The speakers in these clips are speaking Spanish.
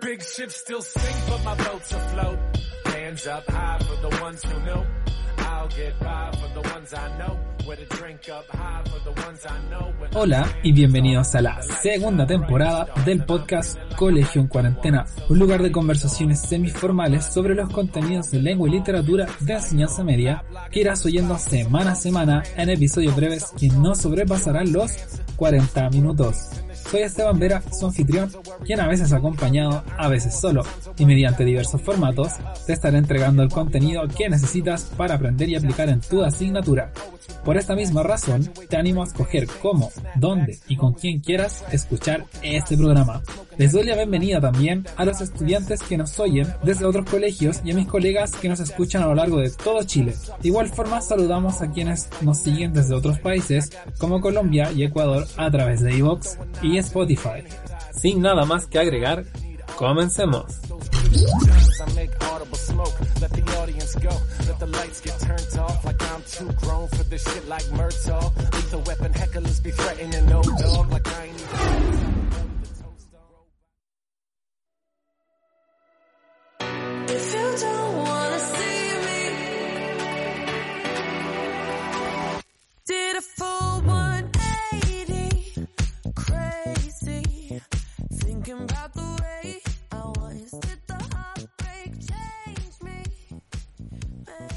Big ships still sink, but my boats afloat. Hands up high for the ones who know. Hola y bienvenidos a la segunda temporada del podcast Colegio en Cuarentena, un lugar de conversaciones semiformales sobre los contenidos de lengua y literatura de enseñanza media que irás oyendo semana a semana en episodios breves que no sobrepasarán los 40 minutos. Soy Esteban Vera, su anfitrión, quien a veces acompañado, a veces solo, y mediante diversos formatos, te estaré entregando el contenido que necesitas para aprender y aplicar en tu asignatura. Por esta misma razón, te animo a escoger cómo, dónde y con quién quieras escuchar este programa. Les doy la bienvenida también a los estudiantes que nos oyen desde otros colegios y a mis colegas que nos escuchan a lo largo de todo Chile. De igual forma saludamos a quienes nos siguen desde otros países como Colombia y Ecuador a través de iVoox y Spotify. Sin nada más que agregar, comencemos.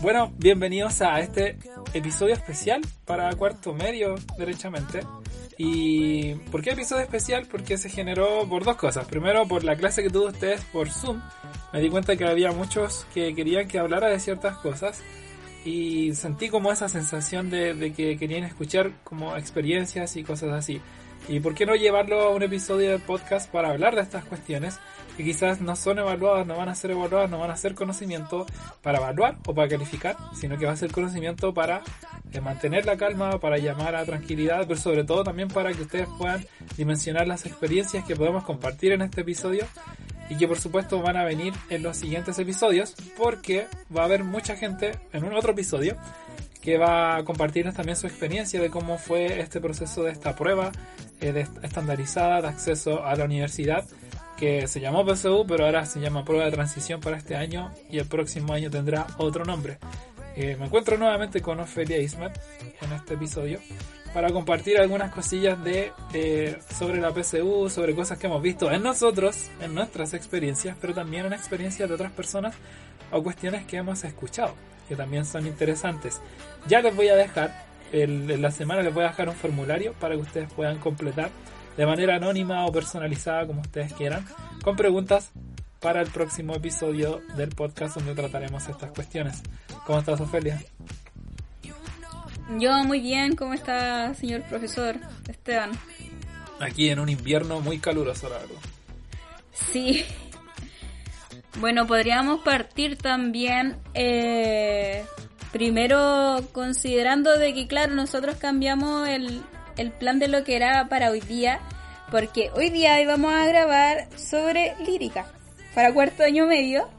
Bueno, bienvenidos a este episodio especial para cuarto medio, derechamente. ¿Y por qué episodio especial? Porque se generó por dos cosas. Primero, por la clase que tuvo ustedes por Zoom. Me di cuenta que había muchos que querían que hablara de ciertas cosas. Y sentí como esa sensación de, de que querían escuchar como experiencias y cosas así. ¿Y por qué no llevarlo a un episodio de podcast para hablar de estas cuestiones? Que quizás no son evaluadas, no van a ser evaluadas, no van a ser conocimiento para evaluar o para calificar, sino que va a ser conocimiento para eh, mantener la calma, para llamar a tranquilidad, pero sobre todo también para que ustedes puedan dimensionar las experiencias que podemos compartir en este episodio y que por supuesto van a venir en los siguientes episodios porque va a haber mucha gente en un otro episodio que va a compartirnos también su experiencia de cómo fue este proceso de esta prueba eh, de est- estandarizada de acceso a la universidad que se llamó PSU pero ahora se llama prueba de transición para este año y el próximo año tendrá otro nombre. Eh, me encuentro nuevamente con Ofelia Ismet en este episodio para compartir algunas cosillas de eh, sobre la PSU, sobre cosas que hemos visto en nosotros, en nuestras experiencias, pero también en experiencias de otras personas o cuestiones que hemos escuchado, que también son interesantes. Ya les voy a dejar, el- en la semana les voy a dejar un formulario para que ustedes puedan completar de manera anónima o personalizada, como ustedes quieran, con preguntas para el próximo episodio del podcast donde trataremos estas cuestiones. ¿Cómo estás, Ofelia? Yo muy bien, ¿cómo está, señor profesor Esteban? Aquí en un invierno muy caluroso, la verdad. Sí. Bueno, podríamos partir también eh, primero considerando de que, claro, nosotros cambiamos el, el plan de lo que era para hoy día, porque hoy día íbamos a grabar sobre lírica para cuarto año medio,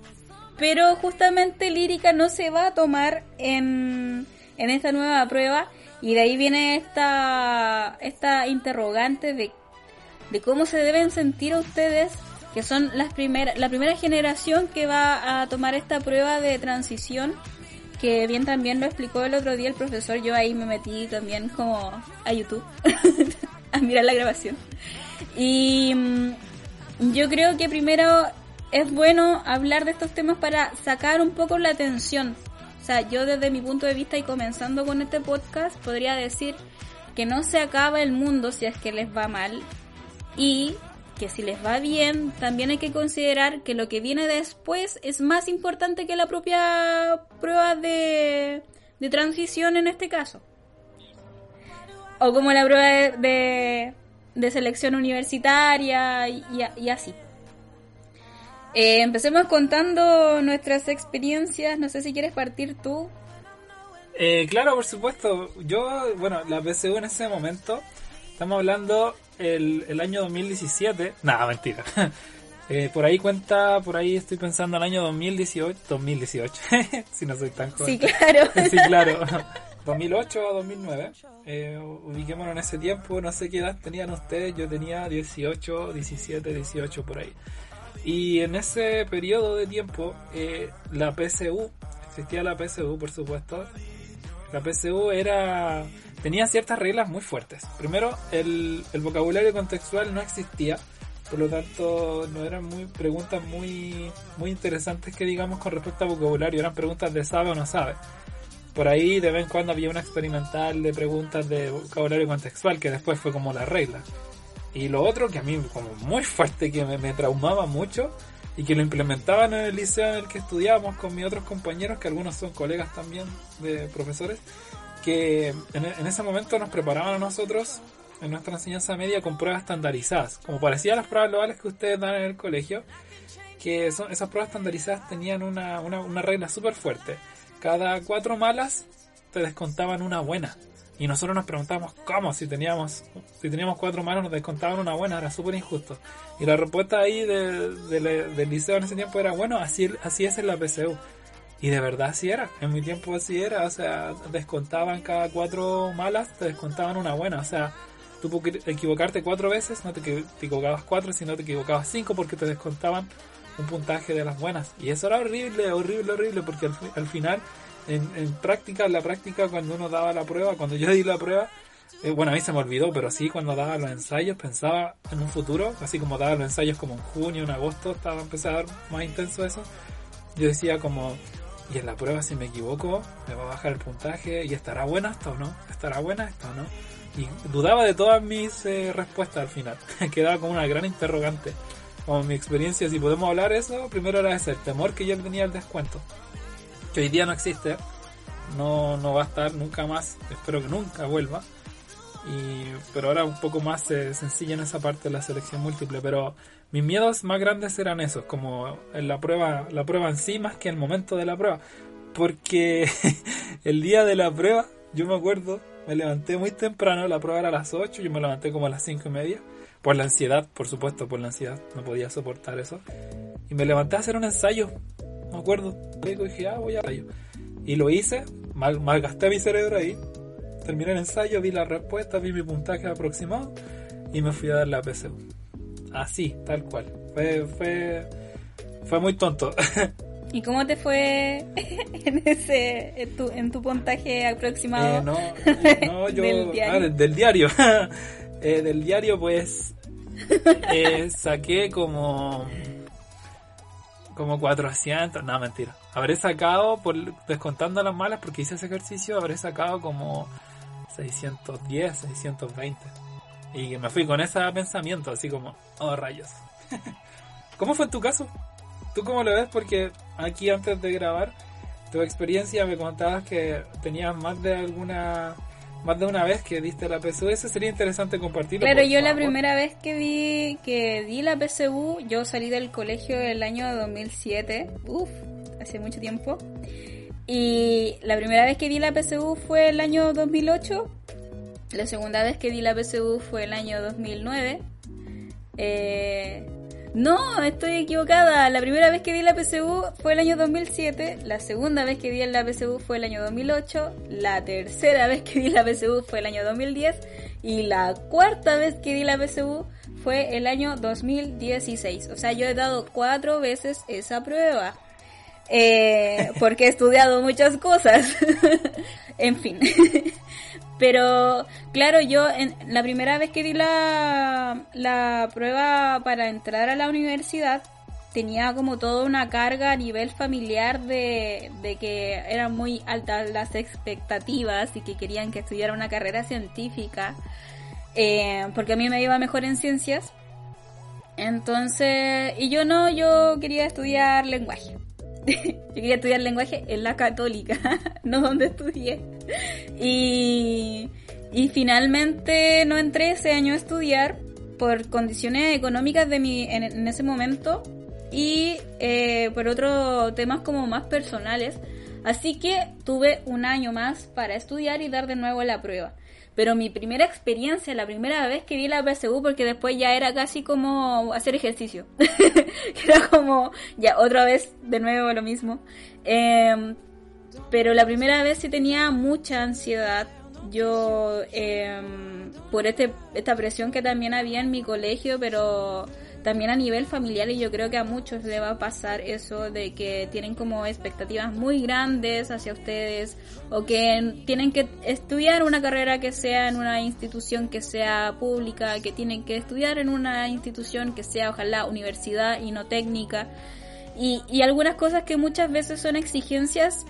pero justamente lírica no se va a tomar en, en esta nueva prueba y de ahí viene esta, esta interrogante de de cómo se deben sentir a ustedes que son las primeras la primera generación que va a tomar esta prueba de transición que bien también lo explicó el otro día el profesor yo ahí me metí también como a YouTube a mirar la grabación. Y mm, yo creo que primero es bueno hablar de estos temas para sacar un poco la tensión o sea yo desde mi punto de vista y comenzando con este podcast podría decir que no se acaba el mundo si es que les va mal. Y que si les va bien, también hay que considerar que lo que viene después es más importante que la propia prueba de, de transición en este caso. O como la prueba de, de, selección universitaria y, y así. Eh, empecemos contando nuestras experiencias. No sé si quieres partir tú. Eh, claro, por supuesto. Yo, bueno, la PSU en ese momento, estamos hablando el, el año 2017. Nada, mentira. Eh, por ahí cuenta, por ahí estoy pensando el año 2018. 2018, si no soy tan joven. Sí, claro. Sí, claro. 2008 a 2009. Eh, ubiquémonos en ese tiempo. No sé qué edad tenían ustedes. Yo tenía 18, 17, 18 por ahí. Y en ese periodo de tiempo, eh, la PSU, existía la PSU por supuesto, la PSU era tenía ciertas reglas muy fuertes. Primero, el, vocabulario contextual no existía, por lo tanto no eran muy preguntas muy interesantes que digamos con respecto a vocabulario, eran preguntas de sabe o no sabe. Por ahí de vez en cuando había una experimental de preguntas de vocabulario contextual que después fue como la regla. Y lo otro que a mí como muy fuerte, que me, me traumaba mucho y que lo implementaban en el liceo en el que estudiábamos con mis otros compañeros, que algunos son colegas también de profesores, que en, ese momento nos preparaban a nosotros en nuestra enseñanza media con pruebas estandarizadas, como parecía las pruebas globales que ustedes dan en el colegio, que son, esas pruebas estandarizadas tenían una, una, una regla súper fuerte. Cada cuatro malas te descontaban una buena. Y nosotros nos preguntábamos cómo, si teníamos, si teníamos cuatro malas nos descontaban una buena, era súper injusto. Y la respuesta ahí de- de- del liceo en ese tiempo era, bueno, así, así es en la PSU. Y de verdad así era, en mi tiempo así era, o sea, descontaban cada cuatro malas, te descontaban una buena, o sea, tú puedes equivocarte cuatro veces, no te, te equivocabas cuatro, sino te equivocabas cinco porque te descontaban un puntaje de las buenas. Y eso era horrible, horrible, horrible, porque al, al final, en, en práctica, en la práctica, cuando uno daba la prueba, cuando yo di la prueba, eh, bueno, a mí se me olvidó, pero sí, cuando daba los ensayos, pensaba en un futuro, así como daba los ensayos como en junio, en agosto, estaba empezando a dar más intenso eso. Yo decía como, y en la prueba si me equivoco, me va a bajar el puntaje, y estará buena esto o no, estará buena esto o no. Y dudaba de todas mis eh, respuestas al final, quedaba como una gran interrogante. Como mi experiencia, si podemos hablar eso, primero era ese, el temor que yo tenía al descuento, que hoy día no existe, no, no va a estar nunca más, espero que nunca vuelva. Y, pero ahora un poco más eh, sencilla en esa parte de la selección múltiple, pero mis miedos más grandes eran esos, como en la prueba, la prueba en sí más que el momento de la prueba. Porque el día de la prueba, yo me acuerdo, me levanté muy temprano, la prueba era a las 8, yo me levanté como a las 5 y media, por la ansiedad, por supuesto, por la ansiedad, no podía soportar eso. Y me levanté a hacer un ensayo, me acuerdo, y dije, ah, voy a ensayo. Y lo hice, mal, malgasté mi cerebro ahí, terminé el ensayo, vi la respuesta, vi mi puntaje aproximado y me fui a dar la PSU. Así, tal cual. Fue, fue, fue muy tonto. ¿Y cómo te fue en ese en tu, en tu puntaje aproximado? Eh, no, no, yo. Del diario. ah, del, del diario. Eh, del diario, pues. eh, saqué como. Como 400. No, mentira. Habré sacado, por descontando las malas, porque hice ese ejercicio, habré sacado como 610, 620. Y me fui con ese pensamiento, así como, oh rayos. ¿Cómo fue en tu caso? ¿Tú cómo lo ves? Porque aquí antes de grabar, tu experiencia me contabas que tenías más de alguna, más de una vez que diste la PSU. Eso sería interesante compartirlo. Claro, yo la favor. primera vez que vi que di la PSU, yo salí del colegio el año 2007, uff, hace mucho tiempo. Y la primera vez que di la PSU fue el año 2008. La segunda vez que di la PSU fue el año 2009. Eh, no, estoy equivocada. La primera vez que di la PSU fue el año 2007. La segunda vez que di la PSU fue el año 2008. La tercera vez que di la PSU fue el año 2010. Y la cuarta vez que di la PSU fue el año 2016. O sea, yo he dado cuatro veces esa prueba. Eh, porque he estudiado muchas cosas. en fin. Pero claro, yo en, la primera vez que di la, la prueba para entrar a la universidad tenía como toda una carga a nivel familiar de, de que eran muy altas las expectativas y que querían que estudiara una carrera científica. eh, porque a mí me iba mejor en ciencias. Entonces, y yo no, yo quería estudiar lenguaje. yo quería estudiar lenguaje en la católica, no donde estudié. Y, y finalmente no entré ese año a estudiar por condiciones económicas de mi, en, ese momento y eh, por otros temas como más personales. Así que tuve un año más para estudiar y dar de nuevo la prueba. Pero mi primera experiencia, la primera vez que di la PSU, porque después ya era casi como hacer ejercicio. era como, ya otra vez de nuevo lo mismo. Eh, pero la primera vez sí tenía mucha ansiedad. Yo, eh, por este, esta presión que también había en mi colegio, pero también a nivel familiar y yo creo que a muchos le va a pasar eso de que tienen como expectativas muy grandes hacia ustedes o que tienen que estudiar una carrera que sea en una institución que sea pública, que tienen que estudiar en una institución que sea ojalá universidad y no técnica y, y algunas cosas que muchas veces son exigencias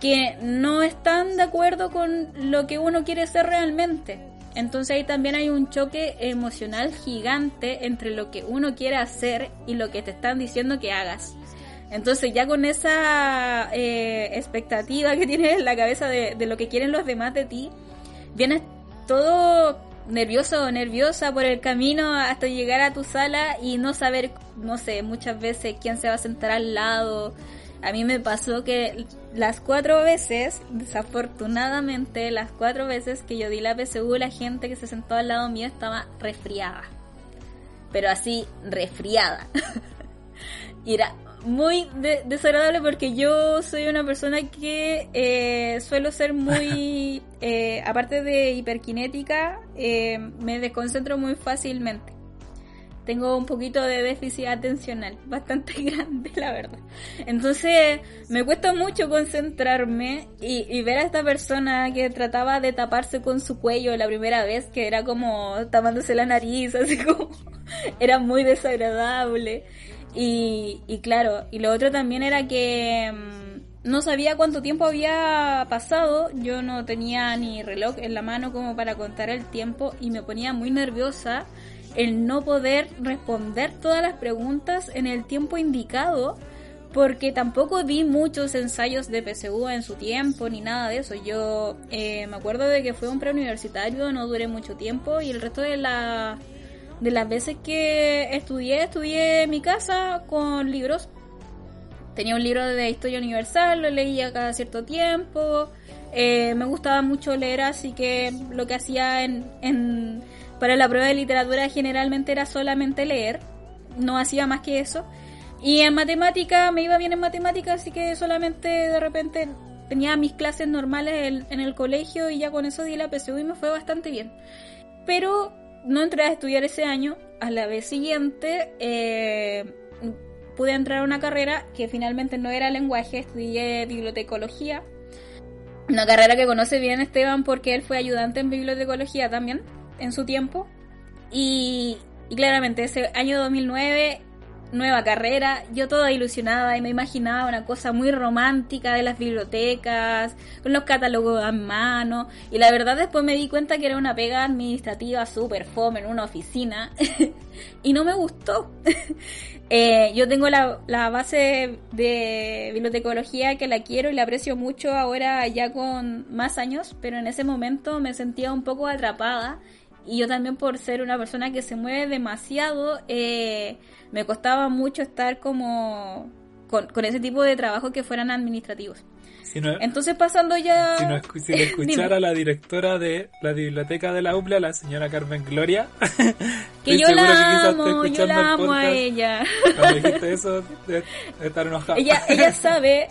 que no están de acuerdo con lo que uno quiere ser realmente. Entonces ahí también hay un choque emocional gigante entre lo que uno quiere hacer y lo que te están diciendo que hagas. Entonces ya con esa eh, expectativa que tienes en la cabeza de, de lo que quieren los demás de ti, vienes todo nervioso o nerviosa por el camino hasta llegar a tu sala y no saber, no sé, muchas veces quién se va a sentar al lado. A mí me pasó que las cuatro veces, desafortunadamente, las cuatro veces que yo di la PSU, la gente que se sentó al lado mío estaba resfriada. Pero así, resfriada. y era muy de- desagradable porque yo soy una persona que eh, suelo ser muy, eh, aparte de hiperkinética, eh, me desconcentro muy fácilmente. Tengo un poquito de déficit atencional, bastante grande, la verdad. Entonces, me cuesta mucho concentrarme y, y ver a esta persona que trataba de taparse con su cuello la primera vez, que era como tapándose la nariz, así como, era muy desagradable. Y, y claro, y lo otro también era que mm, no sabía cuánto tiempo había pasado, yo no tenía ni reloj en la mano como para contar el tiempo y me ponía muy nerviosa el no poder responder todas las preguntas en el tiempo indicado porque tampoco vi muchos ensayos de PSU en su tiempo ni nada de eso. Yo eh, me acuerdo de que fue un preuniversitario, no duré mucho tiempo y el resto de la de las veces que estudié, estudié en mi casa con libros. Tenía un libro de historia universal, lo leía cada cierto tiempo. Eh, me gustaba mucho leer, así que lo que hacía en, en, para la prueba de literatura generalmente era solamente leer. No hacía más que eso. Y en matemática me iba bien en matemática, así que solamente de repente tenía mis clases normales en, el colegio y ya con eso di la PSU y me fue bastante bien. Pero no entré a estudiar ese año. A la vez siguiente eh, pude entrar a una carrera que finalmente no era lenguaje, estudié bibliotecología. Una carrera que conoce bien Esteban porque él fue ayudante en bibliotecología también en su tiempo. Y, y claramente ese año 2009 nueva carrera, yo toda ilusionada y me imaginaba una cosa muy romántica de las bibliotecas, con los catálogos a mano, y la verdad después me di cuenta que era una pega administrativa súper fome en una oficina, y no me gustó. eh, yo tengo la, la base de bibliotecología que la quiero y la aprecio mucho ahora ya con más años, pero en ese momento me sentía un poco atrapada y yo también por ser una persona que se mueve demasiado, eh, me costaba mucho estar como con, con, ese tipo de trabajo que fueran administrativos. Si no, Entonces pasando ya... Si, no si le escuchara a la directora de la biblioteca de la UPLA, la señora Carmen Gloria, que yo la amo, yo la amo a ella. Cuando dijiste eso, de, de estar enojada. Ella, ella sabe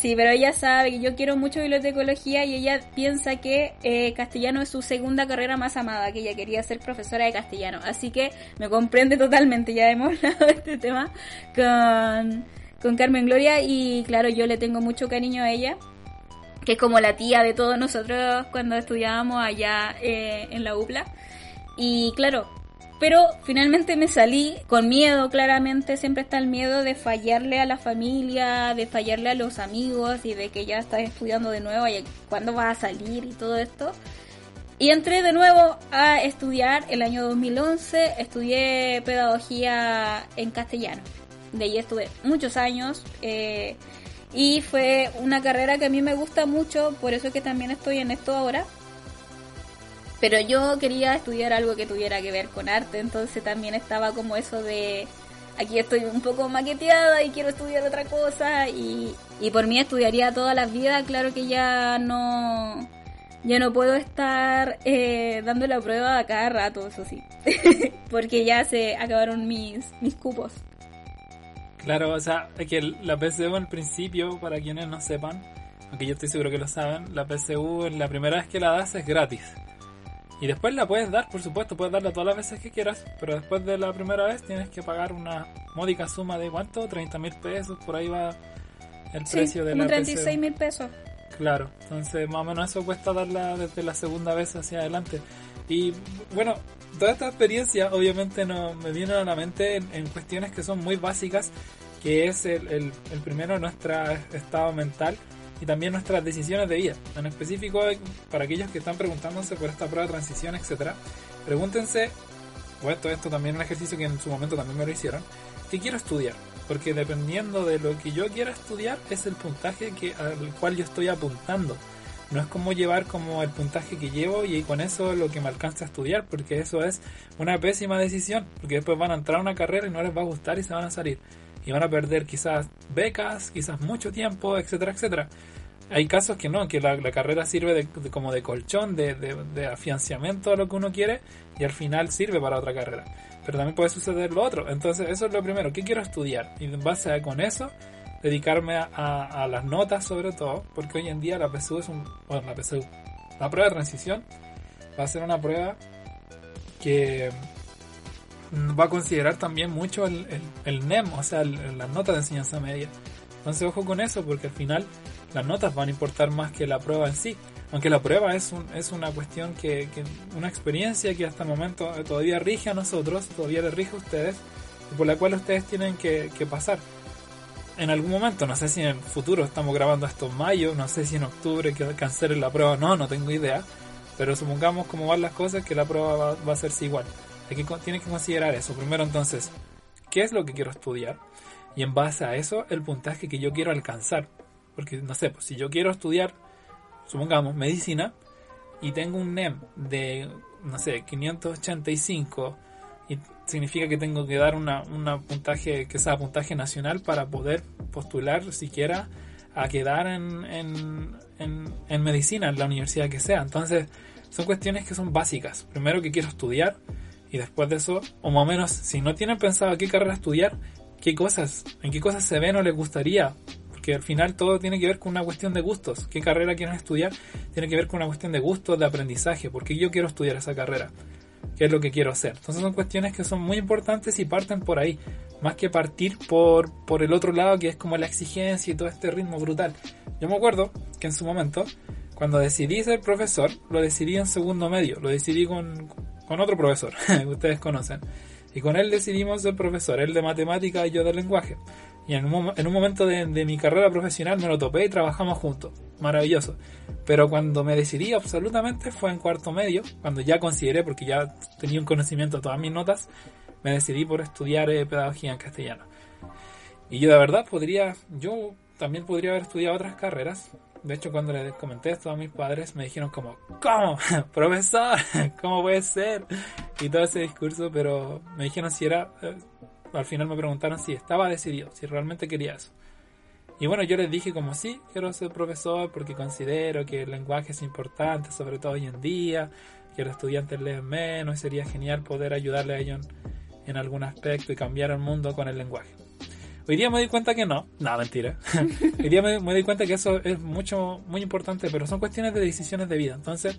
Sí, pero ella sabe que yo quiero mucho bibliotecología y ella piensa que eh, castellano es su segunda carrera más amada, que ella quería ser profesora de castellano. Así que me comprende totalmente, ya hemos hablado de este tema con, con Carmen Gloria y claro, yo le tengo mucho cariño a ella, que es como la tía de todos nosotros cuando estudiábamos allá eh, en la UPLA. Y claro, pero finalmente me salí con miedo, claramente siempre está el miedo de fallarle a la familia, de fallarle a los amigos y de que ya estás estudiando de nuevo y cuándo vas a salir y todo esto. Y entré de nuevo a estudiar el año 2011, estudié pedagogía en castellano. De ahí estuve muchos años eh, y fue una carrera que a mí me gusta mucho, por eso es que también estoy en esto ahora pero yo quería estudiar algo que tuviera que ver con arte, entonces también estaba como eso de aquí estoy un poco maqueteada y quiero estudiar otra cosa y, y por mí estudiaría todas las vidas, claro que ya no ya no puedo estar eh, dando la prueba a cada rato, eso sí, porque ya se acabaron mis, mis cupos. Claro, o sea, es que la PSU al principio, para quienes no sepan, aunque yo estoy seguro que lo saben, la PSU la primera vez que la das es gratis. Y después la puedes dar, por supuesto, puedes darla todas las veces que quieras, pero después de la primera vez tienes que pagar una módica suma de cuánto, 30 mil pesos, por ahí va el Sí, precio de como la 36 PCU. mil pesos. Claro, entonces más o menos eso cuesta darla desde la segunda vez hacia adelante. Y bueno, toda esta experiencia obviamente no me viene a la mente en, en cuestiones que son muy básicas, que es el, el, el primero nuestro estado mental y también nuestras decisiones de vida. En específico, para aquellos que están preguntándose por esta prueba de transición, etcétera, pregúntense, o esto, esto también es un ejercicio que en su momento también me lo hicieron, ¿qué quiero estudiar? Porque dependiendo de lo que yo quiera estudiar, es el puntaje que, al cual yo estoy apuntando. No es como llevar como el puntaje que llevo y con eso lo que me alcanza a estudiar, porque eso es una pésima decisión, porque después van a entrar a una carrera y no les va a gustar y se van a salir. Y van a perder quizás becas, quizás mucho tiempo, etcétera, etcétera. Hay casos que no, que la, la carrera sirve de, de- como de colchón, de, de, afianciamiento a lo que uno quiere y al final sirve para otra carrera. Pero también puede suceder lo otro. Entonces eso es lo primero, ¿qué quiero estudiar? Y en base a con eso, dedicarme a, a- a las notas sobre todo, porque hoy en día la PSU es un... Bueno, la PSU, la prueba de transición va a ser una prueba que va a considerar también mucho el, el, el NEM, o sea, las notas de enseñanza media. Entonces ojo con eso, porque al final las notas van a importar más que la prueba en sí. Aunque la prueba es, un, es una cuestión que, que, una experiencia que hasta el momento todavía rige a nosotros, todavía le rige a ustedes, y por la cual ustedes tienen que, que pasar. En algún momento, no sé si en el futuro estamos grabando esto en mayo, no sé si en octubre que cancelen la prueba, no, no tengo idea. Pero supongamos cómo van las cosas que la prueba va, va a hacerse igual. Hay que, tienen que considerar eso. Primero entonces, ¿qué es lo que quiero estudiar? Y en base a eso, el puntaje que yo quiero alcanzar. Porque, no sé, pues si yo quiero estudiar, supongamos, medicina, y tengo un NEM de, no sé, 585, y significa que tengo que dar una, una puntaje, que sea puntaje nacional para poder postular siquiera a quedar en, en, en, en medicina, en la universidad que sea. Entonces, son cuestiones que son básicas. Primero que quiero estudiar, y después de eso, o más o menos, si no tienen pensado qué carrera estudiar, qué cosas, en qué cosas se ven o les gustaría, porque al final todo tiene que ver con una cuestión de gustos. ¿Qué carrera quieren estudiar? Tiene que ver con una cuestión de gustos, de aprendizaje, porque yo quiero estudiar esa carrera. ¿Qué es lo que quiero hacer? Entonces son cuestiones que son muy importantes y parten por ahí, más que partir por, por el otro lado que es como la exigencia y todo este ritmo brutal. Yo me acuerdo que en su momento, cuando decidí ser profesor, lo decidí en segundo medio, lo decidí con, con otro profesor, que ustedes conocen. Y con él decidimos ser profesor, él de matemática y yo de lenguaje. Y en un, mom- en un momento de, de mi carrera profesional me lo topé y trabajamos juntos. Maravilloso. Pero cuando me decidí absolutamente fue en cuarto medio, cuando ya consideré, porque ya tenía un conocimiento de todas mis notas, me decidí por estudiar eh, pedagogía en castellano. Y yo de verdad podría, yo también podría haber estudiado otras carreras. De hecho, cuando les comenté esto a mis padres, me dijeron como, ¿cómo? Profesor, ¿cómo puede ser? Y todo ese discurso, pero me dijeron si era, eh, al final me preguntaron si estaba decidido, si realmente quería eso. Y bueno, yo les dije como sí, quiero ser profesor porque considero que el lenguaje es importante, sobre todo hoy en día, que los estudiantes leen menos y sería genial poder ayudarle a ellos en, en algún aspecto y cambiar el mundo con el lenguaje. Hoy día me doy cuenta que no, no, mentira. Hoy día me, me doy cuenta que eso es mucho, muy importante, pero son cuestiones de decisiones de vida. Entonces,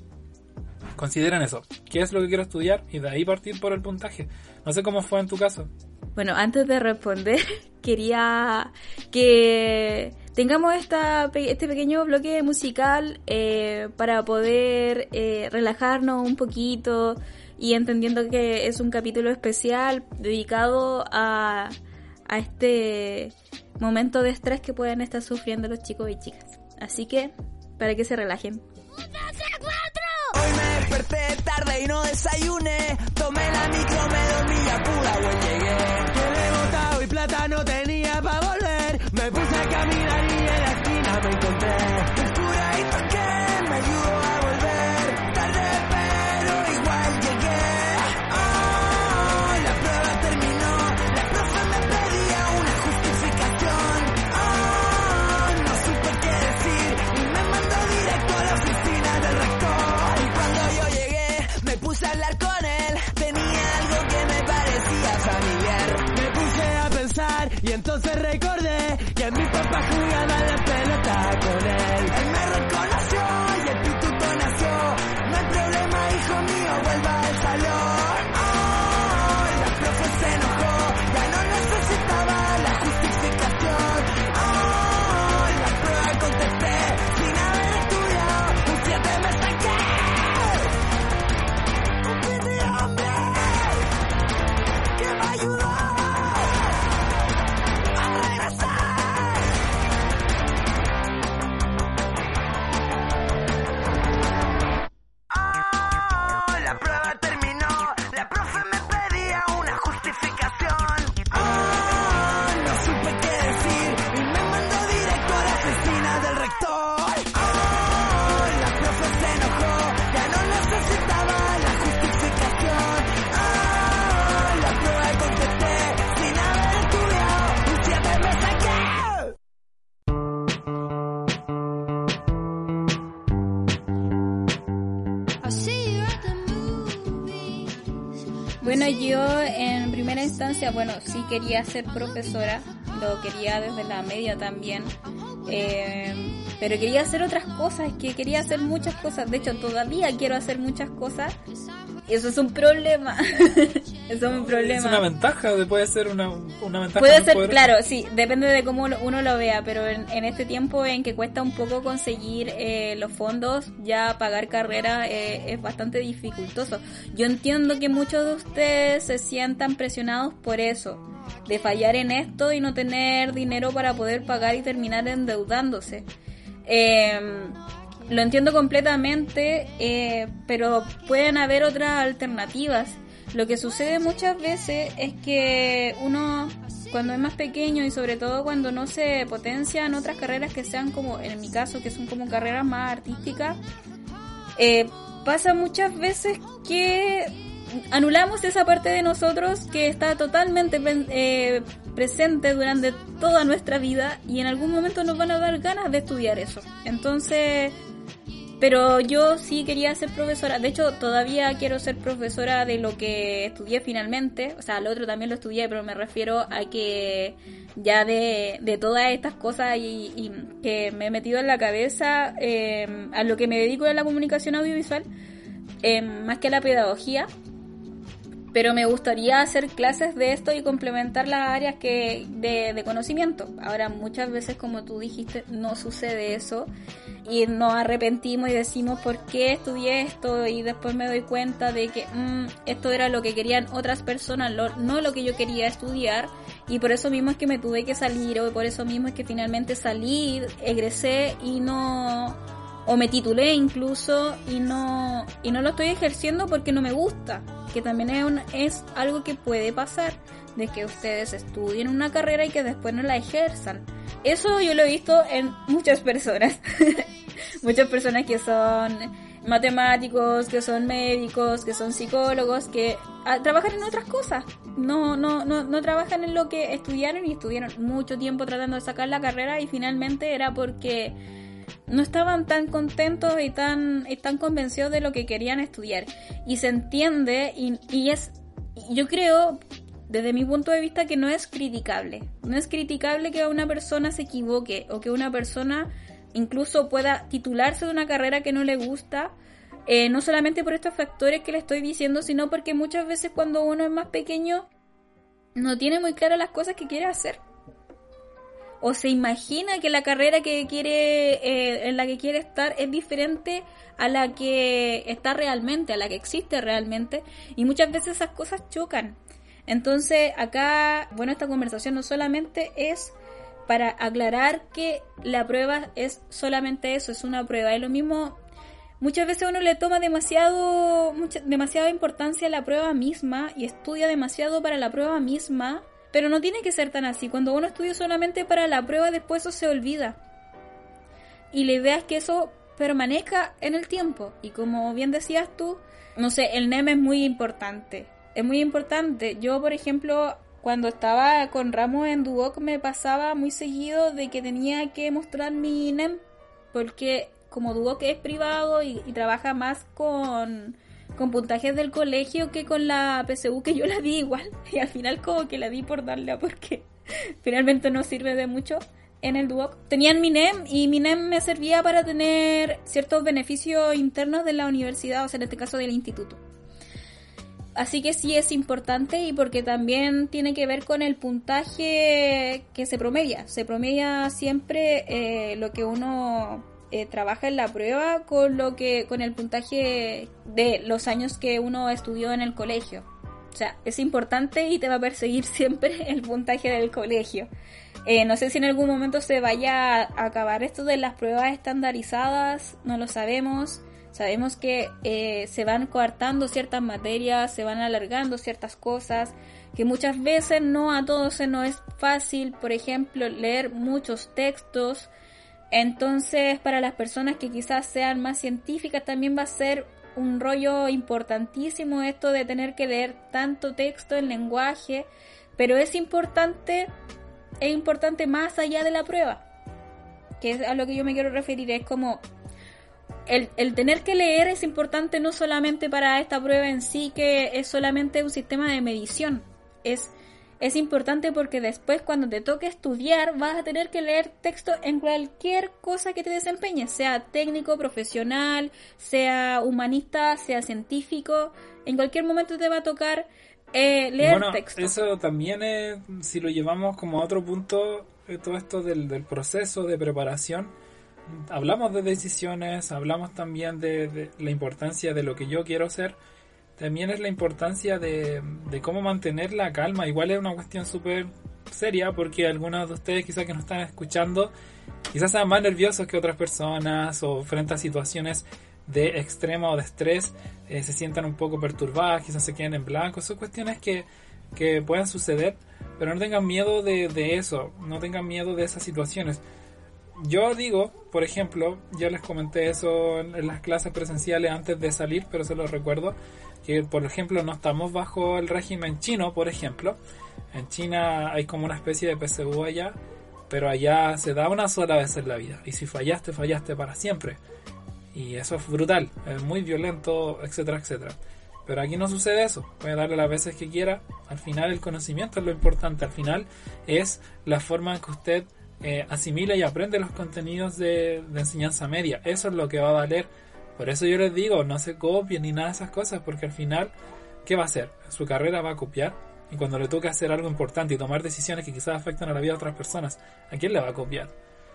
consideren eso. ¿Qué es lo que quiero estudiar? Y de ahí partir por el puntaje. No sé cómo fue en tu caso. Bueno, antes de responder, quería que tengamos esta, este pequeño bloque musical eh, para poder eh, relajarnos un poquito y entendiendo que es un capítulo especial dedicado a, a este momento de estrés que pueden estar sufriendo los chicos y chicas. Así que, para que se relajen. Hoy me desperté tarde y no desayuné. Tomé la micro, me dormí y a pura buen llegué. Quedé botado y plata no tenía pa' volver. Me puse a caminar y en la esquina me encontré. El curadito que bueno, sí quería ser profesora, lo quería desde la media también, eh, pero quería hacer otras cosas, que quería hacer muchas cosas, de hecho todavía quiero hacer muchas cosas, y eso es un problema, eso es un problema. Es una ventaja, de- puede ser una, una ventaja. Puede ser, claro, sí, depende de cómo uno- uno lo vea, pero en, en este tiempo en que cuesta un poco conseguir eh, los fondos, ya pagar carrera eh, es bastante dificultoso. Yo entiendo que muchos de ustedes se sientan presionados por eso, de fallar en esto y no tener dinero para poder pagar y terminar endeudándose. Eh, lo entiendo completamente, eh, pero pueden haber otras alternativas. Lo que sucede muchas veces es que uno, cuando es más pequeño y sobre todo cuando no se potencian otras carreras que sean como, en mi caso, que son como carreras más artísticas, eh, pasa muchas veces que anulamos esa parte de nosotros que está totalmente eh, presente durante toda nuestra vida y en algún momento nos van a dar ganas de estudiar eso. Entonces, pero yo sí quería ser profesora. De hecho, todavía quiero ser profesora de lo que estudié finalmente. O sea, lo otro también lo estudié, pero me refiero a que ya de, de todas estas cosas y, y que me he metido en la cabeza eh, a lo que me dedico en la comunicación audiovisual, eh, más que a la pedagogía. Pero me gustaría hacer clases de esto y complementar las áreas que de, de conocimiento. Ahora, muchas veces, como tú dijiste, no sucede eso y nos arrepentimos y decimos por qué estudié esto y después me doy cuenta de que mm, esto era lo que querían otras personas, no lo que yo quería estudiar. Y por eso mismo es que me tuve que salir o por eso mismo es que finalmente salí, egresé y no o me titulé incluso y no y no lo estoy ejerciendo porque no me gusta, que también es un- es algo que puede pasar de que ustedes estudien una carrera y que después no la ejerzan. Eso yo lo he visto en muchas personas. muchas personas que son matemáticos, que son médicos, que son psicólogos, que ah, trabajan en otras cosas. No, no, no, no trabajan en lo que estudiaron y estudiaron mucho tiempo tratando de sacar la carrera y finalmente era porque no estaban tan contentos y tan, y tan convencidos de lo que querían estudiar. Y se entiende y, y es, yo creo, desde mi punto de vista, que no es criticable. No es criticable que una persona se equivoque o que una persona incluso pueda titularse de una carrera que no le gusta. eh, no solamente por estos factores que le estoy diciendo, sino porque muchas veces cuando uno es más pequeño no tiene muy claras las cosas que quiere hacer o se imagina que la carrera que quiere eh, en la que quiere estar es diferente a la que está realmente, a la que existe realmente y muchas veces esas cosas chocan. Entonces, acá, bueno, esta conversación no solamente es para aclarar que la prueba es solamente eso, es una prueba. Es lo mismo, muchas veces uno le toma demasiado, demasiada importancia a la prueba misma y estudia demasiado para la prueba misma pero no tiene que ser tan así. Cuando uno estudia solamente para la prueba, después eso se olvida. Y la idea es que eso permanezca en el tiempo. Y como bien decías tú, no sé, el NEM es muy importante. Es muy importante. Yo, por ejemplo, cuando estaba con Ramos en Duoc, me pasaba muy seguido de que tenía que mostrar mi NEM. Porque como Duoc es privado y, y trabaja más con con puntajes del colegio que con la PSU que yo la di igual y al final como que la di por darla porque finalmente no sirve de mucho en el Duoc. Tenían mi NEM y mi NEM me servía para tener ciertos beneficios internos de la universidad, o sea, en este caso del instituto. Así que sí es importante y porque también tiene que ver con el puntaje que se promedia. Se promedia siempre eh, lo que uno eh, trabaja en la prueba con lo que con el puntaje de los años que uno estudió en el colegio. O sea, es importante y te va a perseguir siempre el puntaje del colegio. Eh, no sé si en algún momento se vaya a acabar esto de las pruebas estandarizadas, no lo sabemos. Sabemos que eh, se van coartando ciertas materias, se van alargando ciertas cosas, que muchas veces no a todos se nos es fácil, por ejemplo, leer muchos textos. Entonces, para las personas que quizás sean más científicas, también va a ser un rollo importantísimo esto de tener que leer tanto texto en lenguaje, pero es importante, es importante más allá de la prueba, que es a lo que yo me quiero referir, es como el, el tener que leer es importante no solamente para esta prueba en sí, que es solamente un sistema de medición. Es, es importante porque después cuando te toque estudiar vas a tener que leer texto en cualquier cosa que te desempeñes, sea técnico, profesional, sea humanista, sea científico. En cualquier momento te va a tocar eh, leer bueno, texto. eso también es, si lo llevamos como a otro punto, eh, todo esto del, del proceso de preparación, hablamos de decisiones, hablamos también de, de la importancia de lo que yo quiero ser, también es la importancia de, de cómo mantener la calma. Igual es una cuestión súper seria porque algunos de ustedes quizás que nos están escuchando quizás sean más nerviosos que otras personas o frente a situaciones de extrema o de estrés eh, se sientan un poco perturbadas, quizás se queden en blanco, son cuestiones que, que pueden suceder, pero no tengan miedo de, de eso, no tengan miedo de esas situaciones. Yo digo, por ejemplo, yo les comenté eso en, las clases presenciales antes de salir, pero se los recuerdo, que por ejemplo no estamos bajo el régimen chino, por ejemplo. En China hay como una especie de PSU allá, pero allá se da una sola vez en la vida. Y si fallaste, fallaste para siempre. Y eso es brutal, es muy violento, etcétera, etcétera. Pero aquí no sucede eso. Puede darle las veces que quiera. Al final el conocimiento es lo importante. Al final es la forma en que usted eh, asimila y aprende los contenidos de, enseñanza media. Eso es lo que va a valer. Por eso yo les digo, no se copien ni nada de esas cosas, porque al final, ¿qué va a hacer? Su carrera va a copiar. Y cuando le toque hacer algo importante y tomar decisiones que quizás afecten a la vida de otras personas, ¿a quién le va a copiar?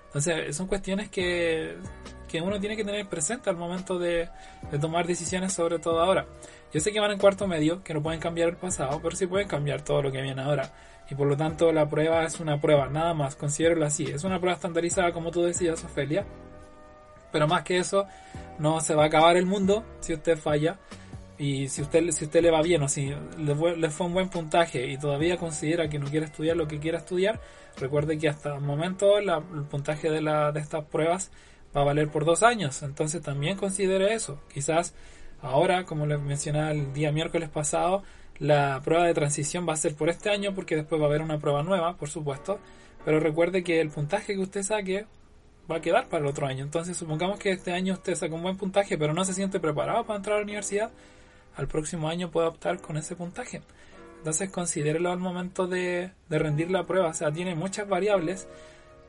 Entonces, son cuestiones que, que uno tiene que tener presente al momento de tomar decisiones, sobre todo ahora. Yo sé que van en cuarto medio, que no pueden cambiar el pasado, pero sí pueden cambiar todo lo que viene ahora. Y por lo tanto, la prueba es una prueba, nada más, considéralo así. Es una prueba estandarizada, como tú decías, Ofelia. Pero más que eso, no se va a acabar el mundo si usted falla. Y si usted, si usted le va bien o si le fue, un buen puntaje y todavía considera que no quiere estudiar lo que quiera estudiar, recuerde que hasta el momento el puntaje de, la, de estas pruebas va a valer por dos años. Entonces también considere eso. Quizás ahora, como les mencionaba el día miércoles pasado, la prueba de transición va a ser por este año porque después va a haber una prueba nueva, por supuesto. Pero recuerde que el puntaje que usted saque va a quedar para el otro año. Entonces supongamos que este año usted saca un buen puntaje pero no se siente preparado para entrar a la universidad. Al próximo año puede optar con ese puntaje. Entonces considérelo al momento de, rendir la prueba. O sea, tiene muchas variables,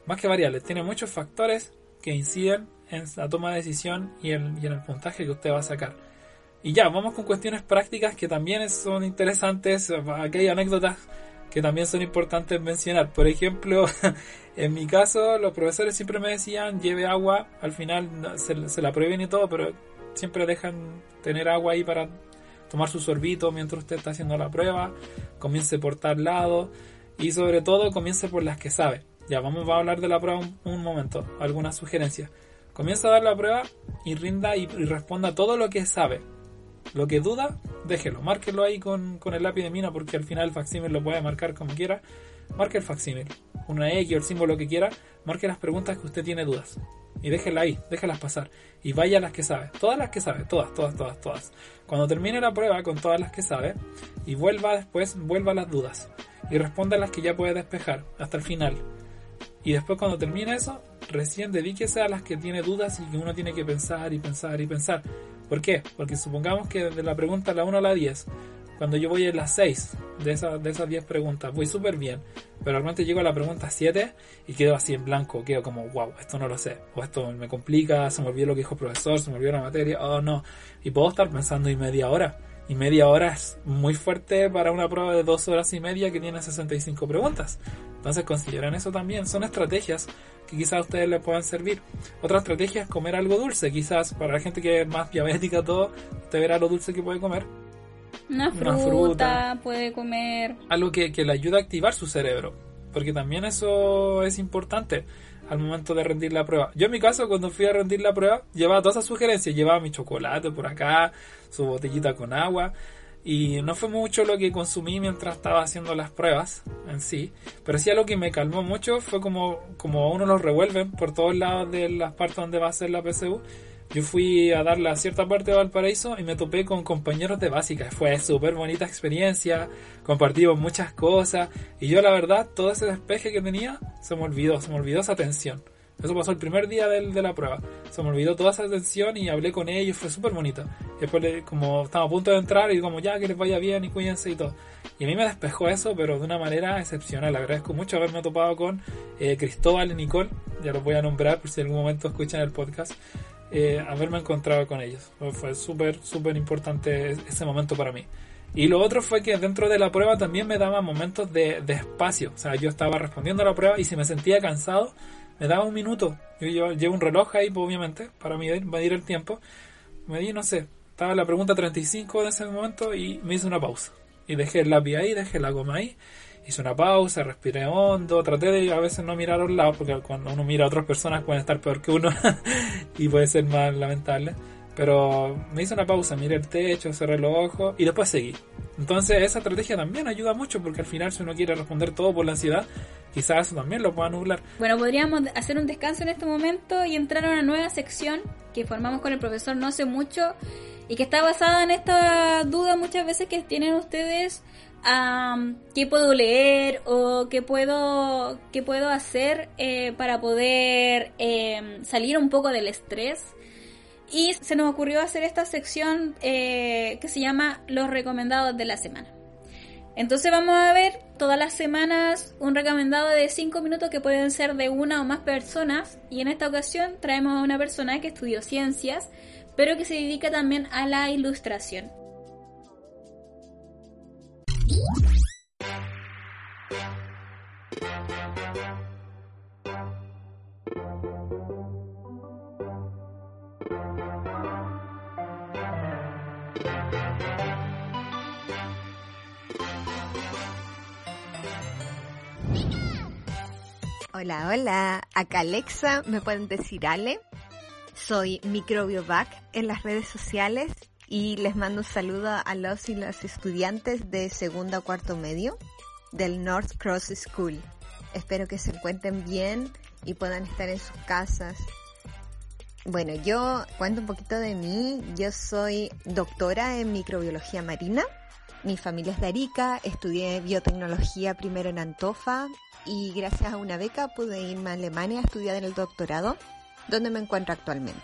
más que variables, tiene muchos factores que inciden en la toma de decisión y en el puntaje que usted va a sacar. Y ya, vamos con cuestiones prácticas que también son interesantes. Aquí hay anécdotas que también son importantes mencionar. Por ejemplo, en mi caso, los profesores siempre me decían lleve agua. Al final se, la prohíben y todo, pero siempre dejan tener agua ahí para tomar su sorbito mientras usted está haciendo la prueba. Comience por tal lado. Y sobre todo, comience por las que sabe. Ya, vamos a hablar de la prueba un, momento. Algunas sugerencias. Comienza a dar la prueba y rinda y responda todo lo que sabe. Lo que duda, déjelo, márquelo ahí con, con el lápiz de mina porque al final el facsímil lo puede marcar como quiera. Marque el facsímil, una X o el símbolo que quiera, marque las preguntas que usted tiene dudas. Y déjela ahí, déjalas pasar. Y vaya a las que sabe, todas las que sabe, todas, todas, todas, todas. Cuando termine la prueba con todas las que sabe, y vuelva después, vuelva a las dudas. Y responda a las que ya puede despejar, hasta el final. Y después cuando termine eso, recién dedíquese a las que tiene dudas y que uno tiene que pensar y pensar y pensar. ¿Por qué? Porque supongamos que de la pregunta la 1 a la 10, cuando yo voy a las 6 de esas, de esas 10 preguntas, voy súper bien, pero realmente llego a la pregunta 7 y quedo así en blanco, quedo como, wow, esto no lo sé, o esto me complica, se me olvidó lo que dijo el profesor, se me olvidó la materia, oh no, y puedo estar pensando y media hora. Y media hora es muy fuerte para una prueba de dos horas y media que tiene 65 preguntas. Entonces consideren eso también. Son estrategias que quizás a ustedes les puedan servir. Otra estrategia es comer algo dulce. Quizás para la gente que es más diabética todo, usted verá lo dulce que puede comer. Una fruta, Una fruta. puede comer. Algo que, que le ayude a activar su cerebro. Porque también eso es importante al momento de rendir la prueba. Yo en mi caso, cuando fui a rendir la prueba, llevaba todas esas sugerencias. Llevaba mi chocolate por acá, su botellita con agua. Y no fue mucho lo que consumí mientras estaba haciendo las pruebas en sí. Pero sí algo que me calmó mucho fue como, como uno los revuelven por todos lados de las partes donde va a ser la PSU. Yo fui a dar la cierta parte de Valparaíso y me topé con compañeros de básica. Fue súper bonita experiencia, compartimos muchas cosas y yo la verdad todo ese despeje que tenía se me olvidó, se me olvidó esa tensión. Eso pasó el primer día del- de la prueba. Se me olvidó toda esa tensión y hablé con ellos, fue súper bonito. Después, como estábamos a punto de entrar, y como ya que les vaya bien y cuídense y todo. Y a mí me despejó eso, pero de una manera excepcional. Agradezco mucho haberme topado con eh, Cristóbal y Nicole, ya los voy a nombrar por si en algún momento escuchan el podcast. Eh, haberme encontrado con ellos. Fue- súper, súper importante ese momento para mí. Y lo otro fue que dentro de la prueba también me daba momentos de, de espacio. O sea, yo estaba respondiendo a la prueba y si me sentía cansado, me daba un minuto. Yo llevo, un reloj ahí, pues, obviamente, para medir, el tiempo. Me di, no sé, estaba la pregunta 35 de ese momento y me hice una pausa. Y dejé el lápiz ahí, dejé la goma ahí. Hice una pausa, respiré hondo, traté de a veces no mirar a un lado, porque cuando uno mira a otras personas pueden estar peor que uno y puede ser más lamentable. Pero me hice una pausa, miré el techo, cerré los ojos y después seguí. Entonces esa estrategia también ayuda mucho porque al final si uno quiere responder todo por la ansiedad, quizás eso también lo pueda nublar. Bueno, podríamos hacer un descanso en este momento y entrar a una nueva sección que formamos con el profesor no hace mucho y que está basada en esta duda muchas veces que tienen ustedes am, qué puedo leer o qué puedo qué puedo hacer eh, para poder em, salir un poco del estrés. Y se nos ocurrió hacer esta sección eh, que se llama los recomendados de la semana. Entonces vamos a ver todas las semanas un recomendado de 5 minutos que pueden ser de una o más personas. Y en esta ocasión traemos a una persona que estudió ciencias pero que se dedica también a la ilustración. Hola, hola. Acá Alexa, me pueden decir Ale. Soy Microbiovac en las redes sociales y les mando un saludo a los y las estudiantes de segundo a cuarto medio del North Cross School. Espero que se encuentren bien y puedan estar en sus casas. Bueno, yo cuento un poquito de mí. Yo soy doctora en microbiología marina. Mi familia es de Arica, estudié biotecnología primero en Antofa y gracias a una beca pude irme a Alemania a estudiar el doctorado, donde me encuentro actualmente.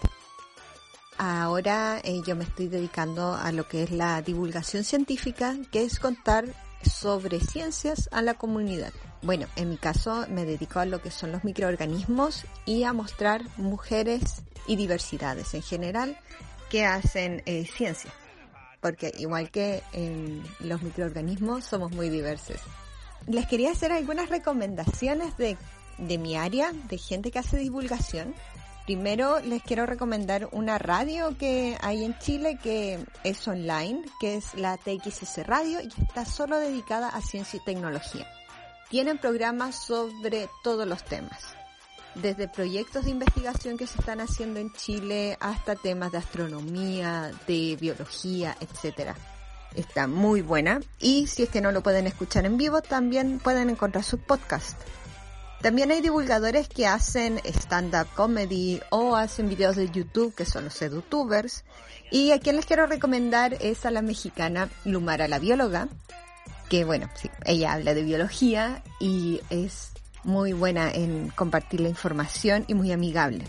Ahora eh, yo me estoy dedicando a lo que es la divulgación científica, que es contar sobre ciencias a la comunidad. Bueno, en mi caso me dedico a lo que son los microorganismos y a mostrar mujeres y diversidades en general que hacen eh, ciencia. Porque igual que en los microorganismos somos muy diversos. Les quería hacer algunas recomendaciones de, de mi área, de gente que hace divulgación. Primero les quiero recomendar una radio que hay en Chile que es online, que es la TXS Radio y está solo dedicada a ciencia y tecnología. Tienen programas sobre todos los temas, desde proyectos de investigación que se están haciendo en Chile hasta temas de astronomía, de biología, etcétera. Está muy buena y si es que no lo pueden escuchar en vivo, también pueden encontrar su podcast. También hay divulgadores que hacen stand-up comedy o hacen videos de YouTube, que son los edutubers. Y a quien les quiero recomendar es a la mexicana Lumara la bióloga, que bueno, sí, ella habla de biología y es muy buena en compartir la información y muy amigable.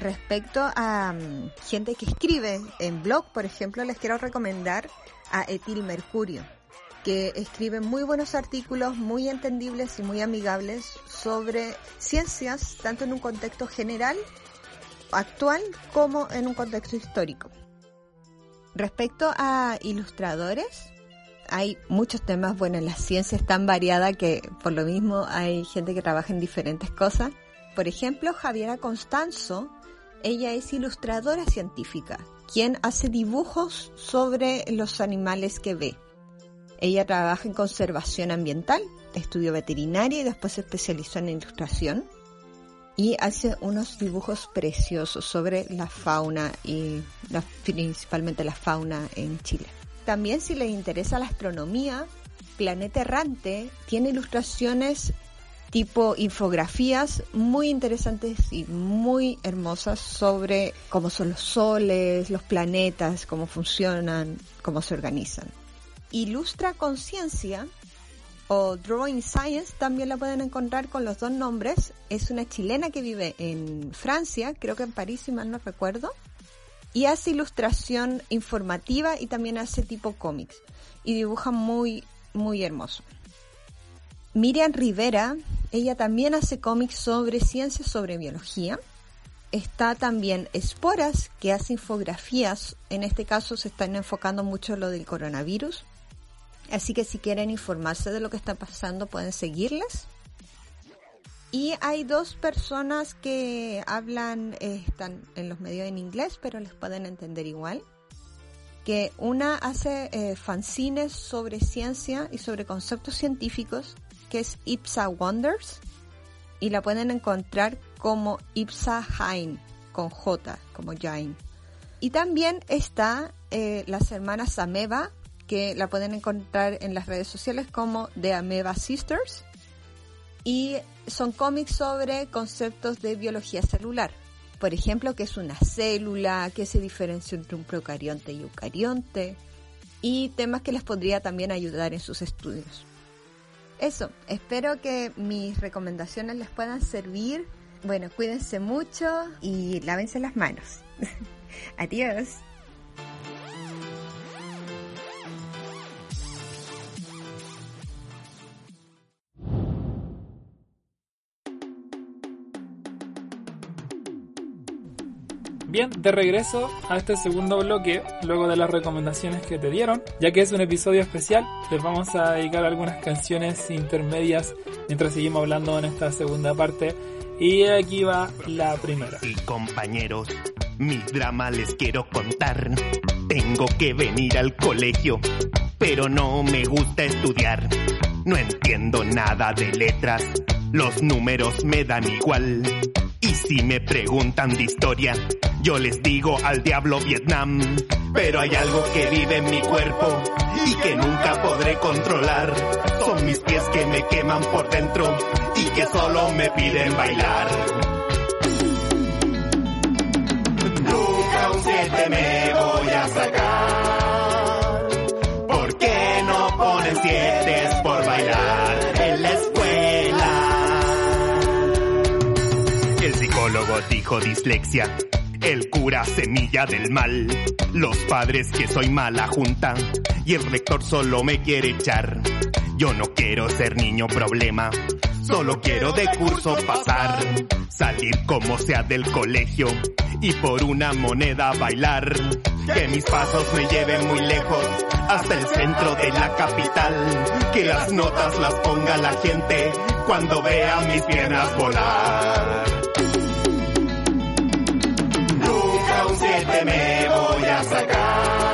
Respecto a um, gente que escribe en blog, por ejemplo, les quiero recomendar a Etil Mercurio, que escribe muy buenos artículos, muy entendibles y muy amigables sobre ciencias, tanto en un contexto general, actual, como en un contexto histórico. Respecto a ilustradores, hay muchos temas, bueno, la ciencia es tan variada que por lo mismo hay gente que trabaja en diferentes cosas. Por ejemplo, Javiera Constanzo, ella es ilustradora científica, quien hace dibujos sobre los animales que ve. Ella trabaja en conservación ambiental, estudió veterinaria y después se especializó en ilustración. Y hace unos dibujos preciosos sobre la fauna y principalmente la fauna en Chile. También si les interesa la astronomía, Planeta Errante tiene ilustraciones tipo infografías muy interesantes y muy hermosas sobre cómo son los soles, los planetas, cómo funcionan, cómo se organizan. Ilustra Conciencia o Drawing Science también la pueden encontrar con los dos nombres. Es una chilena que vive en Francia, creo que en París, si mal no recuerdo. Y hace ilustración informativa y también hace tipo cómics. Y dibuja muy, muy hermoso. Miriam Rivera, ella también hace cómics sobre ciencias, sobre biología. Está también Esporas, que hace infografías. En este caso se están enfocando mucho en lo del coronavirus. Así que si quieren informarse de lo que está pasando, pueden seguirlas. Y hay dos personas que hablan, eh, están en los medios en inglés, pero les pueden entender igual. Que una hace eh, fanzines sobre ciencia y sobre conceptos científicos, que es Ipsa Wonders. Y la pueden encontrar como Ipsa Hain, con J, como Jain. Y también está eh, las hermanas Ameba, que la pueden encontrar en las redes sociales como The Ameba Sisters. Y son cómics sobre conceptos de biología celular. Por ejemplo, qué es una célula, qué se diferencia entre un procarionte y eucarionte. Y temas que les podría también ayudar en sus estudios. Eso, espero que mis recomendaciones les puedan servir. Bueno, cuídense mucho y lávense las manos. Adiós. Bien, de regreso a este segundo bloque, luego de las recomendaciones que te dieron, ya que es un episodio especial, les vamos a dedicar algunas canciones intermedias mientras seguimos hablando en esta segunda parte. Y aquí va la primera. Y compañeros, mi drama les quiero contar. Tengo que venir al colegio, pero no me gusta estudiar. No entiendo nada de letras, los números me dan igual. Y si me preguntan de historia, yo les digo al diablo Vietnam. Pero hay algo que vive en mi cuerpo y que nunca podré controlar. Son mis pies que me queman por dentro y que solo me piden bailar. Nunca un siete dislexia. El cura semilla del mal. Los padres que soy mala junta. Y el rector solo me quiere echar. Yo no quiero ser niño problema. Solo quiero de curso pasar. Salir como sea del colegio. Y por una moneda bailar. Que mis pasos me lleven muy lejos. Hasta el centro de la capital. Que las notas las ponga la gente. Cuando vea mis piernas volar. Un siete me voy a sacar.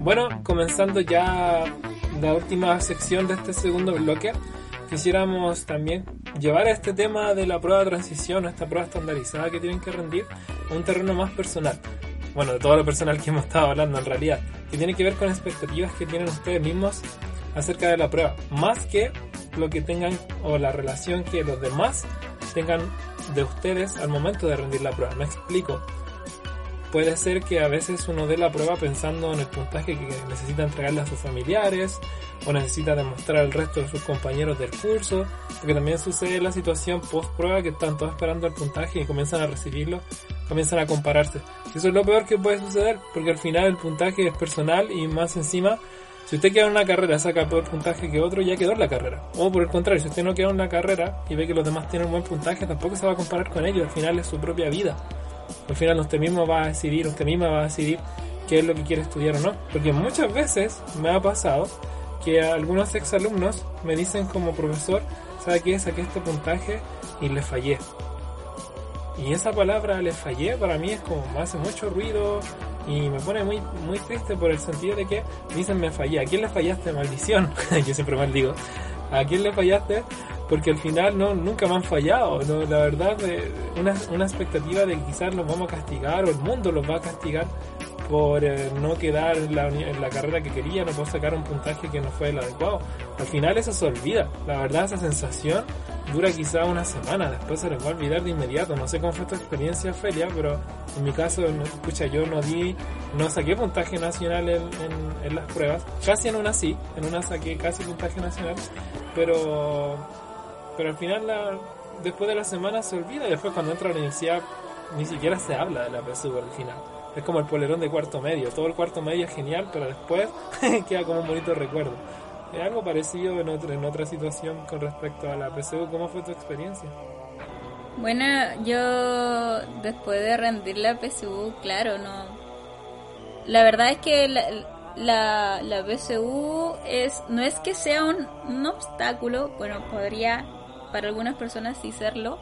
Bueno, comenzando ya la última sección de este segundo bloque, quisiéramos también llevar este tema de la prueba de transición, esta prueba estandarizada que tienen que rendir, a un terreno más personal. Bueno, de todo lo personal que hemos estado hablando en realidad, que tiene que ver con expectativas que tienen ustedes mismos acerca de la prueba, más que lo que tengan o la relación que los demás tengan de ustedes al momento de rendir la prueba. Me explico. Puede ser que a veces uno dé la prueba pensando en el puntaje que necesita entregarle a sus familiares o necesita demostrar al resto de sus compañeros del curso, porque también sucede la situación post prueba que están todos esperando el puntaje y comienzan a recibirlo, comienzan a compararse. Eso es lo peor que puede suceder, porque al final el puntaje es personal y más encima, si usted queda en una carrera saca peor puntaje que otro, ya quedó en la carrera. O por el contrario, si usted no queda en la carrera y ve que los demás tienen un buen puntaje, tampoco se va a comparar con ellos, al final es su propia vida. Al final usted mismo va a decidir, usted misma va a decidir qué es lo que quiere estudiar o no. Porque muchas veces me ha pasado que algunos exalumnos me dicen como profesor, ¿sabe qué? Saqué este puntaje y le fallé. Y esa palabra le fallé para mí es como me hace mucho ruido y me pone muy muy triste por el sentido de que dicen me fallé. ¿A quién le fallaste? Maldición. Yo siempre maldigo. ¿A quién le fallaste? Porque al final no nunca me han fallado. No, la verdad, eh, una, una expectativa de que quizás los vamos a castigar o el mundo los va a castigar por eh, no quedar en la, en la carrera que quería, no puedo sacar un puntaje que no fue el adecuado. Al final eso se olvida. La verdad, esa sensación dura quizá una semana, después se les va a olvidar de inmediato. No sé cómo fue tu experiencia, Felia, pero en mi caso, escucha, yo no di, no saqué puntaje nacional en, en- en las pruebas. Casi en una sí, en una saqué casi puntaje nacional, pero, pero al final la, después de la semana se olvida y después cuando entra a la universidad ni siquiera se habla de la PSU al final. Es como el polerón de cuarto medio. Todo el cuarto medio es genial, pero después queda como un bonito recuerdo. Es algo parecido en otra, en otra situación con respecto a la PSU. ¿Cómo fue tu experiencia? Bueno, yo después de rendir la PSU, claro, no. La verdad es que la, la, la PSU es, no es que sea un, un obstáculo, bueno, podría para algunas personas sí serlo,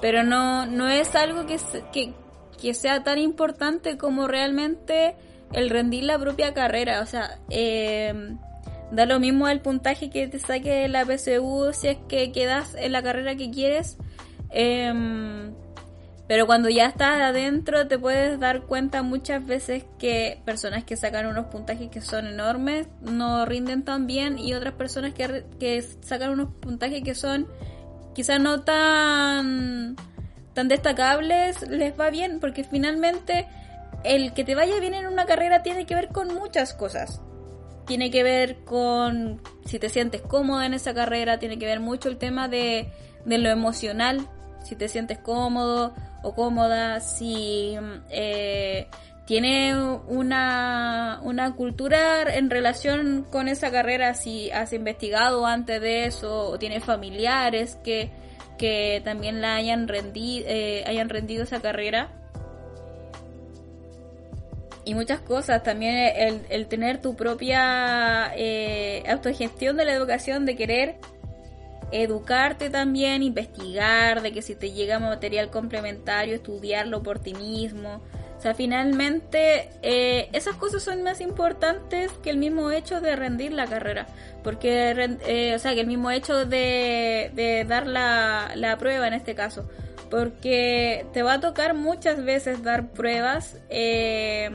pero no, no es algo que, que, que sea tan importante como realmente el rendir la propia carrera. O sea, eh, da lo mismo el puntaje que te saque la PSU si es que quedas en la carrera que quieres. Em, pero cuando ya estás adentro te puedes dar cuenta muchas veces que personas que sacan unos puntajes que son enormes no rinden tan bien y otras personas que, que sacan unos puntajes que son quizás no tan tan destacables les va bien porque finalmente el que te vaya bien en una carrera tiene que ver con muchas cosas. Tiene que ver con si te sientes cómoda en esa carrera, tiene que ver mucho el tema de, de lo emocional, si te sientes cómodo o cómoda, si eh, tiene una, una cultura en relación con esa carrera, si has investigado antes de eso o tienes familiares que, que también la hayan, rendi, eh, hayan rendido esa carrera y muchas cosas. También el, el tener tu propia eh, autogestión de la educación, de querer educarte también, investigar, de que si te llega material complementario, estudiarlo por ti mismo. O sea, finalmente eh, esas cosas son más importantes que el mismo hecho de rendir la carrera. Porque, eh, o sea, que el mismo hecho de, de dar la, la prueba en este caso. Porque te va a tocar muchas veces dar pruebas. eh,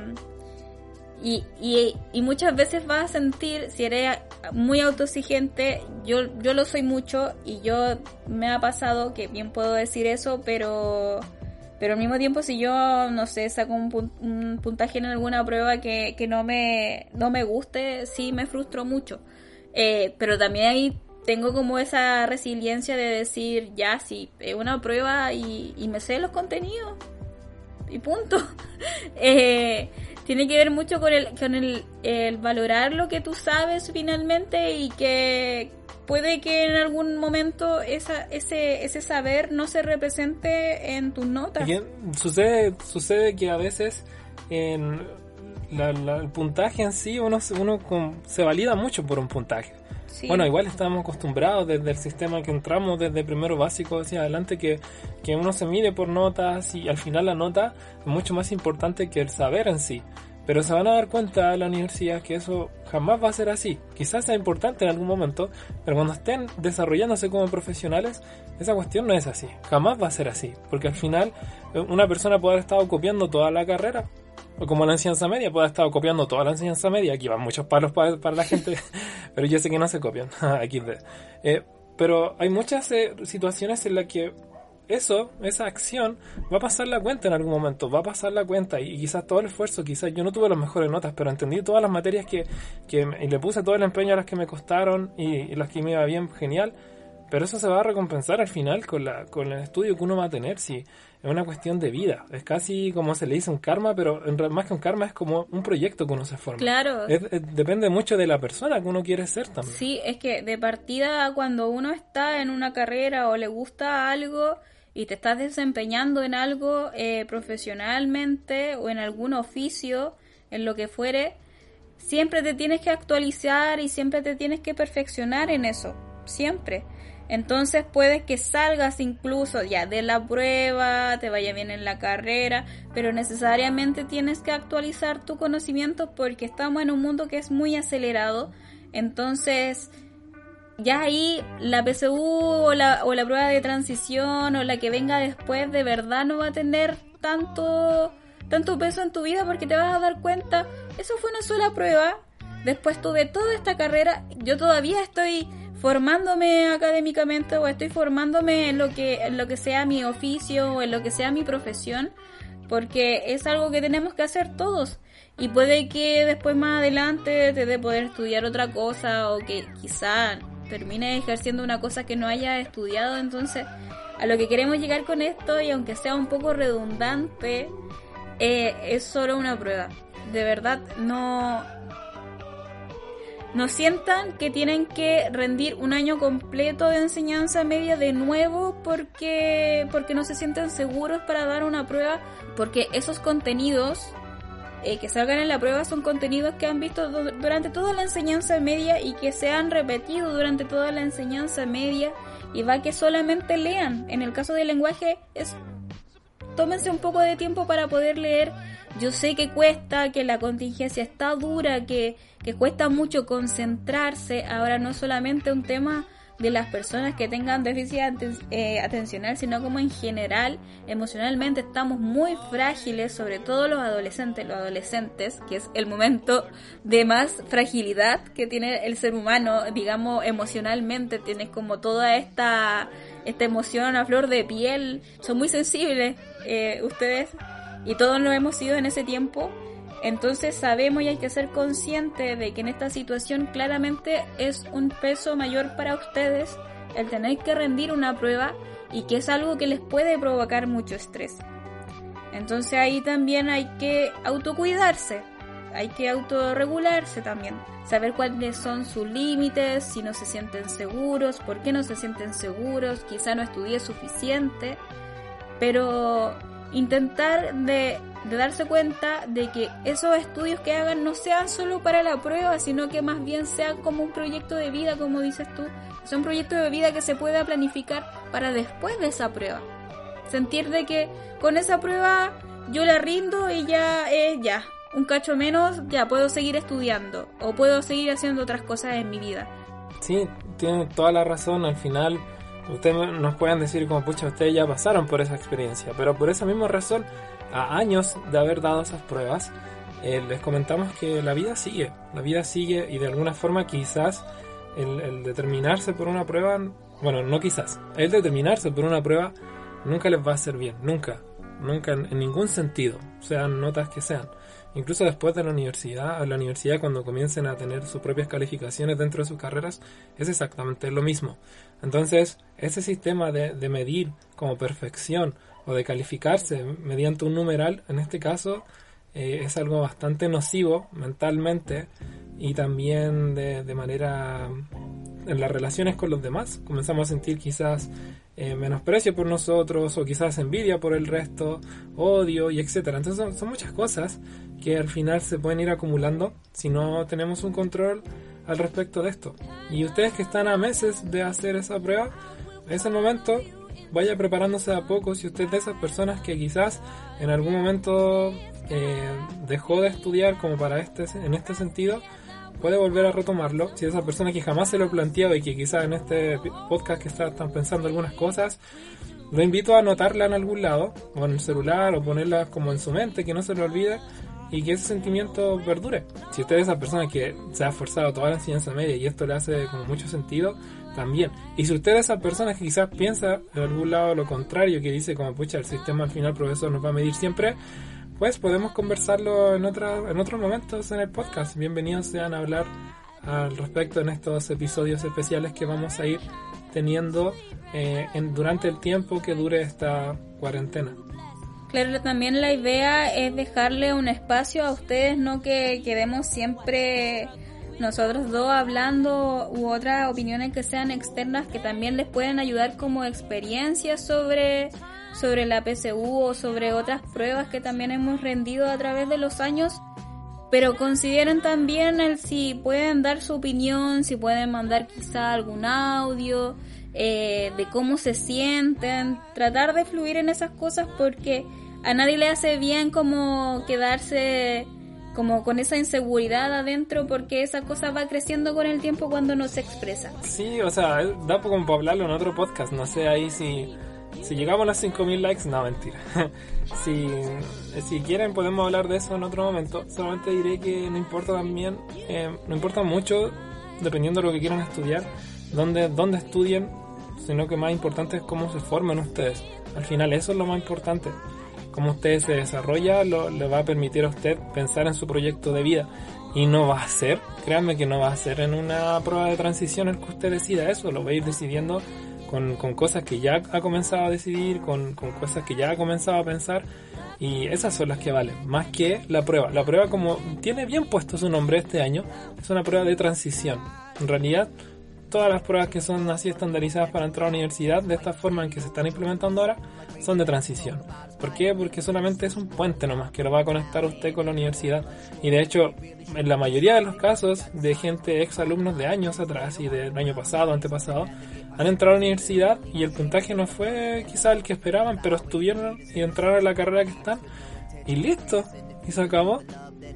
y, y, y muchas veces vas a sentir, si eres muy autoexigente, yo, yo lo soy mucho y yo me ha pasado que bien puedo decir eso, pero, pero al mismo tiempo si yo, no sé, saco un, pun- un puntaje en alguna prueba que, que no, me, no me guste, sí me frustro mucho. Eh, pero también ahí tengo como esa resiliencia de decir, ya, sí, es una prueba y, y me sé los contenidos y punto. Eh, tiene que ver mucho con el, con el, el valorar lo que tú sabes finalmente y que puede que en algún momento esa, ese, ese saber no se represente en tus notas. Sucede, sucede que a veces en la- la- el puntaje en sí uno, se- uno con- se valida mucho por un puntaje. Sí. Bueno, igual estamos acostumbrados desde el sistema que entramos, desde primero básico hacia adelante, que, que uno se mide por notas y al final la nota es mucho más importante que el saber en sí. Pero se van a dar cuenta en la universidad que eso jamás va a ser así. Quizás sea importante en algún momento, pero cuando estén desarrollándose como profesionales, esa cuestión no es así. Jamás va a ser así. Porque al final eh, una persona puede haber estado copiando toda la carrera. O como la enseñanza media, puede haber estado copiando toda la enseñanza media. Aquí van muchos palos para, para la gente, pero yo sé que no se copian. Aquí eh, pero hay muchas eh, situaciones en las que eso, esa acción, va a pasar la cuenta en algún momento, va a pasar la cuenta y, quizás todo el esfuerzo, quizás yo no tuve las mejores notas, pero entendí todas las materias que, que y le puse todo el empeño a las que me costaron y, y las que me iba bien, genial. Pero eso se va a recompensar al final con, la, con el estudio que uno va a tener, si es una cuestión de vida. Es casi como se le dice un karma, pero en, más que un karma es como un proyecto que uno se forma. Claro. Es- es- depende mucho de la persona que uno quiere ser también. Sí, es que de partida cuando uno está en una carrera o le gusta algo y te estás desempeñando en algo eh, profesionalmente o en algún oficio, en lo que fuere, siempre te tienes que actualizar y siempre te tienes que perfeccionar en eso, siempre. Entonces puedes que salgas incluso ya de la prueba, te vaya bien en la carrera, pero necesariamente tienes que actualizar tu conocimiento porque estamos en un mundo que es muy acelerado. Entonces, ya ahí la PSU o la, o la prueba de transición o la que venga después de verdad no va a tener tanto, tanto peso en tu vida porque te vas a dar cuenta, eso fue una sola prueba. Después tuve toda esta carrera, yo todavía estoy formándome académicamente o estoy formándome en lo que en lo que sea mi oficio o en lo que sea mi profesión porque es algo que tenemos que hacer todos y puede que después más adelante te dé poder estudiar otra cosa o que quizá termine ejerciendo una cosa que no haya estudiado entonces a lo que queremos llegar con esto y aunque sea un poco redundante eh, es solo una prueba. De verdad no no sientan que tienen que rendir un año completo de enseñanza media de nuevo porque, porque no se sienten seguros para dar una prueba, porque esos contenidos eh, que salgan en la prueba son contenidos que han visto du- durante toda la enseñanza media y que se han repetido durante toda la enseñanza media y va que solamente lean. En el caso del lenguaje es tómense un poco de tiempo para poder leer. Yo sé que cuesta, que la contingencia está dura, que, que cuesta mucho concentrarse. Ahora no es solamente un tema de las personas que tengan déficit aten- eh, atencional, sino como en general, emocionalmente estamos muy frágiles, sobre todo los adolescentes, los adolescentes, que es el momento de más fragilidad que tiene el ser humano, digamos, emocionalmente, tienes como toda esta, esta emoción a flor de piel, son muy sensibles eh, ustedes y todos lo hemos sido en ese tiempo. Entonces sabemos y hay que ser consciente de que en esta situación claramente es un peso mayor para ustedes el tener que rendir una prueba y que es algo que les puede provocar mucho estrés. Entonces ahí también hay que autocuidarse, hay que autorregularse también, saber cuáles son sus límites, si no se sienten seguros, por qué no se sienten seguros, quizá no estudié suficiente, pero intentar de, darse cuenta de que esos estudios que hagan no sean solo para la prueba, sino que más bien sean como un proyecto de vida, como dices tú, son un proyecto de vida que se pueda planificar para después de esa prueba. Sentir de que con esa prueba yo la rindo y ya es ya, un cacho menos, ya puedo seguir estudiando o puedo seguir haciendo otras cosas en mi vida. Sí, tienen toda la razón. Al final, ustedes nos pueden decir como, pucha, ustedes ya pasaron por esa experiencia. Pero por esa misma razón, a años de haber dado esas pruebas, eh, les comentamos que la vida sigue. La vida sigue y de alguna forma quizás el, determinarse por una prueba, bueno, no quizás, el determinarse por una prueba nunca les va a hacer bien, nunca, nunca en ningún sentido, sean notas que sean. Incluso después de la universidad, la universidad cuando comiencen a tener sus propias calificaciones dentro de sus carreras, es exactamente lo mismo. Entonces, ese sistema de, de medir como perfección o de calificarse mediante un numeral, en este caso, eh, es algo bastante nocivo mentalmente y también de, de manera en las relaciones con los demás. Comenzamos a sentir quizás eh, menosprecio por nosotros o quizás envidia por el resto, odio y etcétera. Entonces son, muchas cosas que al final se pueden ir acumulando si no tenemos un control al respecto de esto. Y ustedes que están a meses de hacer esa prueba, en ese momento vaya preparándose a poco si usted es de esas personas que quizás en algún momento eh, dejó de estudiar como para este, en este sentido, puede volver a retomarlo. Si esa persona que jamás se lo planteó y que quizás en este podcast que está, están pensando algunas cosas, lo invito a anotarla en algún lado, o en el celular, o ponerla como en su mente, que no se lo olvide y que ese sentimiento perdure. Si usted es esa persona que se ha esforzado toda la enseñanza media y esto le hace como mucho sentido, también. Y si usted es esa persona que quizás piensa de algún lado lo contrario, que dice como pucha, el sistema al final profesor nos va a medir siempre, pues podemos conversarlo en, otra, en otros momentos en el podcast. Bienvenidos sean a hablar al respecto en estos episodios especiales que vamos a ir teniendo eh, en, durante el tiempo que dure esta cuarentena. Claro, también la idea es dejarle un espacio a ustedes, no que quedemos siempre nosotros dos hablando u otras opiniones que sean externas que también les pueden ayudar como experiencias sobre sobre la PSU o sobre otras pruebas que también hemos rendido a través de los años. Pero consideren también el si pueden dar su opinión, si pueden mandar quizá algún audio, eh, de cómo se sienten, tratar de fluir en esas cosas porque a nadie le hace bien como quedarse como con esa inseguridad adentro porque esa cosa va creciendo con el tiempo cuando no se expresa. Sí, o sea, da como para hablarlo en otro podcast, no sé ahí si, si llegamos a las 5.000 likes, no, mentira. si, si quieren podemos hablar de eso en otro momento, solamente diré que no importa también, eh, no importa mucho, dependiendo de lo que quieran estudiar, dónde, dónde estudien, sino que más importante es cómo se forman ustedes. Al final eso es lo más importante cómo usted se desarrolla lo, le va a permitir a usted pensar en su proyecto de vida. Y no va a ser, créanme que no va a ser en una prueba de transición el que usted decida eso, lo va a ir decidiendo con, cosas que ya ha comenzado a decidir, con, con cosas que ya ha comenzado a pensar. Y esas son las que valen, más que la prueba. La prueba, como tiene bien puesto su nombre este año, es una prueba de transición. En realidad, todas las pruebas que son así estandarizadas para entrar a la universidad, de esta forma en que se están implementando ahora, son de transición. ¿Por qué? Porque solamente es un puente nomás que lo va a conectar usted con la universidad. Y de hecho, en la mayoría de los casos de gente ex alumnos de años atrás y del año pasado, antepasado, han entrado a la universidad y el puntaje no fue quizá el que esperaban, pero estuvieron y entraron a la carrera que están y listo. Y se acabó.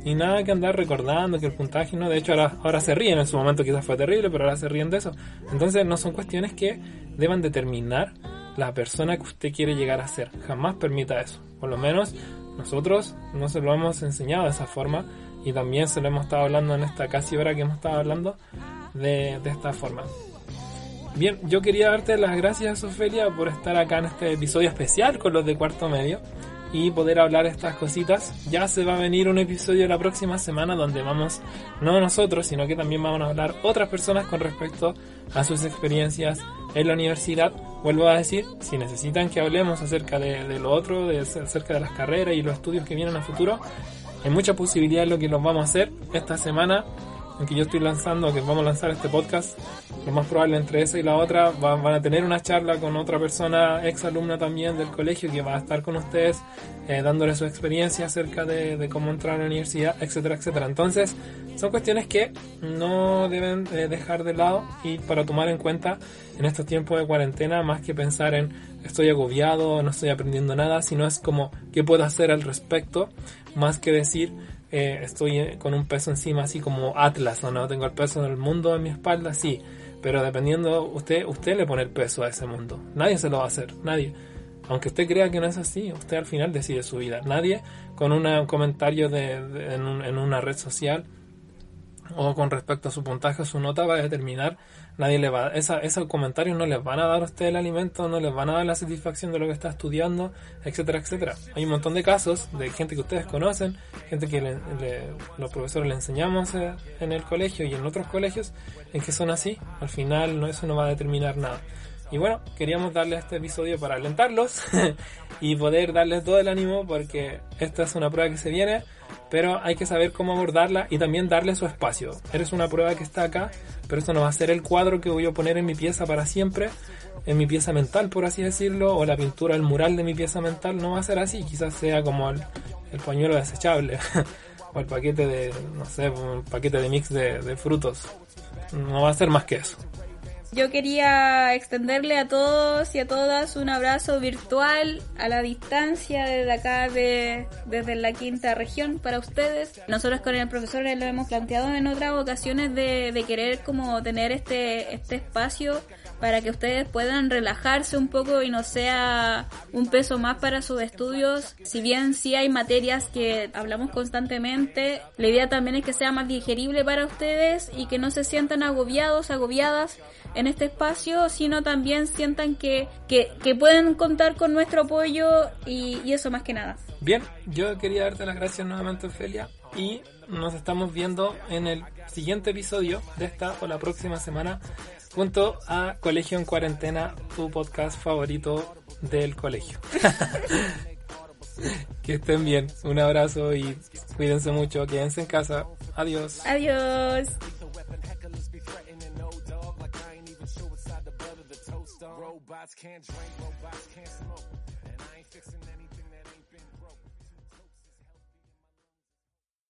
Y nada que andar recordando que el puntaje no, de hecho ahora, ahora se ríen, en su momento quizás fue terrible, pero ahora se ríen de eso. Entonces no son cuestiones que deban determinar la persona que usted quiere llegar a ser. Jamás permita eso. Por lo menos nosotros no se lo hemos enseñado de esa forma y también se lo hemos estado hablando en esta casi hora que hemos estado hablando de, de esta forma. Bien, yo quería darte las gracias, Ofelia, por estar acá en este episodio especial con los de cuarto medio y poder hablar estas cositas. Ya se va a venir un episodio la próxima semana donde vamos, no nosotros, sino que también vamos a hablar otras personas con respecto a sus experiencias en la universidad. Vuelvo a decir, si necesitan que hablemos acerca de, lo otro, de, acerca de las carreras y los estudios que vienen a futuro, hay mucha posibilidad lo que los vamos a hacer esta semana en que yo estoy lanzando, que vamos a lanzar este podcast, lo más probable entre esa y la otra van, van a tener una charla con otra persona, ex alumna también del colegio, que va a estar con ustedes eh, dándole su experiencia acerca de, de, cómo entrar a la universidad, etcétera, etcétera. Entonces, son cuestiones que no deben eh, dejar de lado y para tomar en cuenta en estos tiempos de cuarentena, más que pensar en estoy agobiado, no estoy aprendiendo nada, sino es como qué puedo hacer al respecto, más que decir eh, estoy con un peso encima así como Atlas, ¿o no? Tengo el peso del mundo en mi espalda, sí, pero dependiendo, usted, usted le pone el peso a ese mundo, nadie se lo va a hacer, nadie. Aunque usted crea que no es así, usted al final decide su vida. Nadie con un comentario de, de, en, un, en una red social o con respecto a su puntaje o su nota va a determinar nadie le va esa, esos comentarios no les van a dar a usted el alimento no les van a dar la satisfacción de lo que está estudiando etcétera etcétera. Hay un montón de casos de gente que ustedes conocen gente que le, le, los profesores le enseñamos en el colegio y en otros colegios en que son así. Al final no eso no va a determinar nada y bueno, queríamos darle este episodio para alentarlos y poder darles todo el ánimo porque esta es una prueba que se viene, pero hay que saber cómo abordarla y también darle su espacio. Eres una prueba que está acá, pero esto no va a ser el cuadro que voy a poner en mi pieza para siempre, en mi pieza mental, por así decirlo, o la pintura, el mural de mi pieza mental, no va a ser así, quizás sea como el, el pañuelo desechable o el paquete de, no sé, un paquete de mix de, de frutos. No va a ser más que eso. Yo quería extenderle a todos y a todas un abrazo virtual a la distancia desde acá, de, desde la quinta región para ustedes. Nosotros con el profesor lo hemos planteado en otras ocasiones de, de querer como tener este, este espacio para que ustedes puedan relajarse un poco y no sea un peso más para sus estudios. Si bien sí hay materias que hablamos constantemente, la idea también es que sea más digerible para ustedes y que no se sientan agobiados, agobiadas en este espacio, sino también sientan que, que, que pueden contar con nuestro apoyo y, y eso más que nada. Bien, yo quería darte las gracias nuevamente, Ofelia, y nos estamos viendo en el siguiente episodio de esta o la próxima semana junto a Colegio en Cuarentena, tu podcast favorito del colegio. que estén bien, un abrazo y cuídense mucho, quédense en casa. Adiós. Adiós. Robots can't drink, robots can't smoke.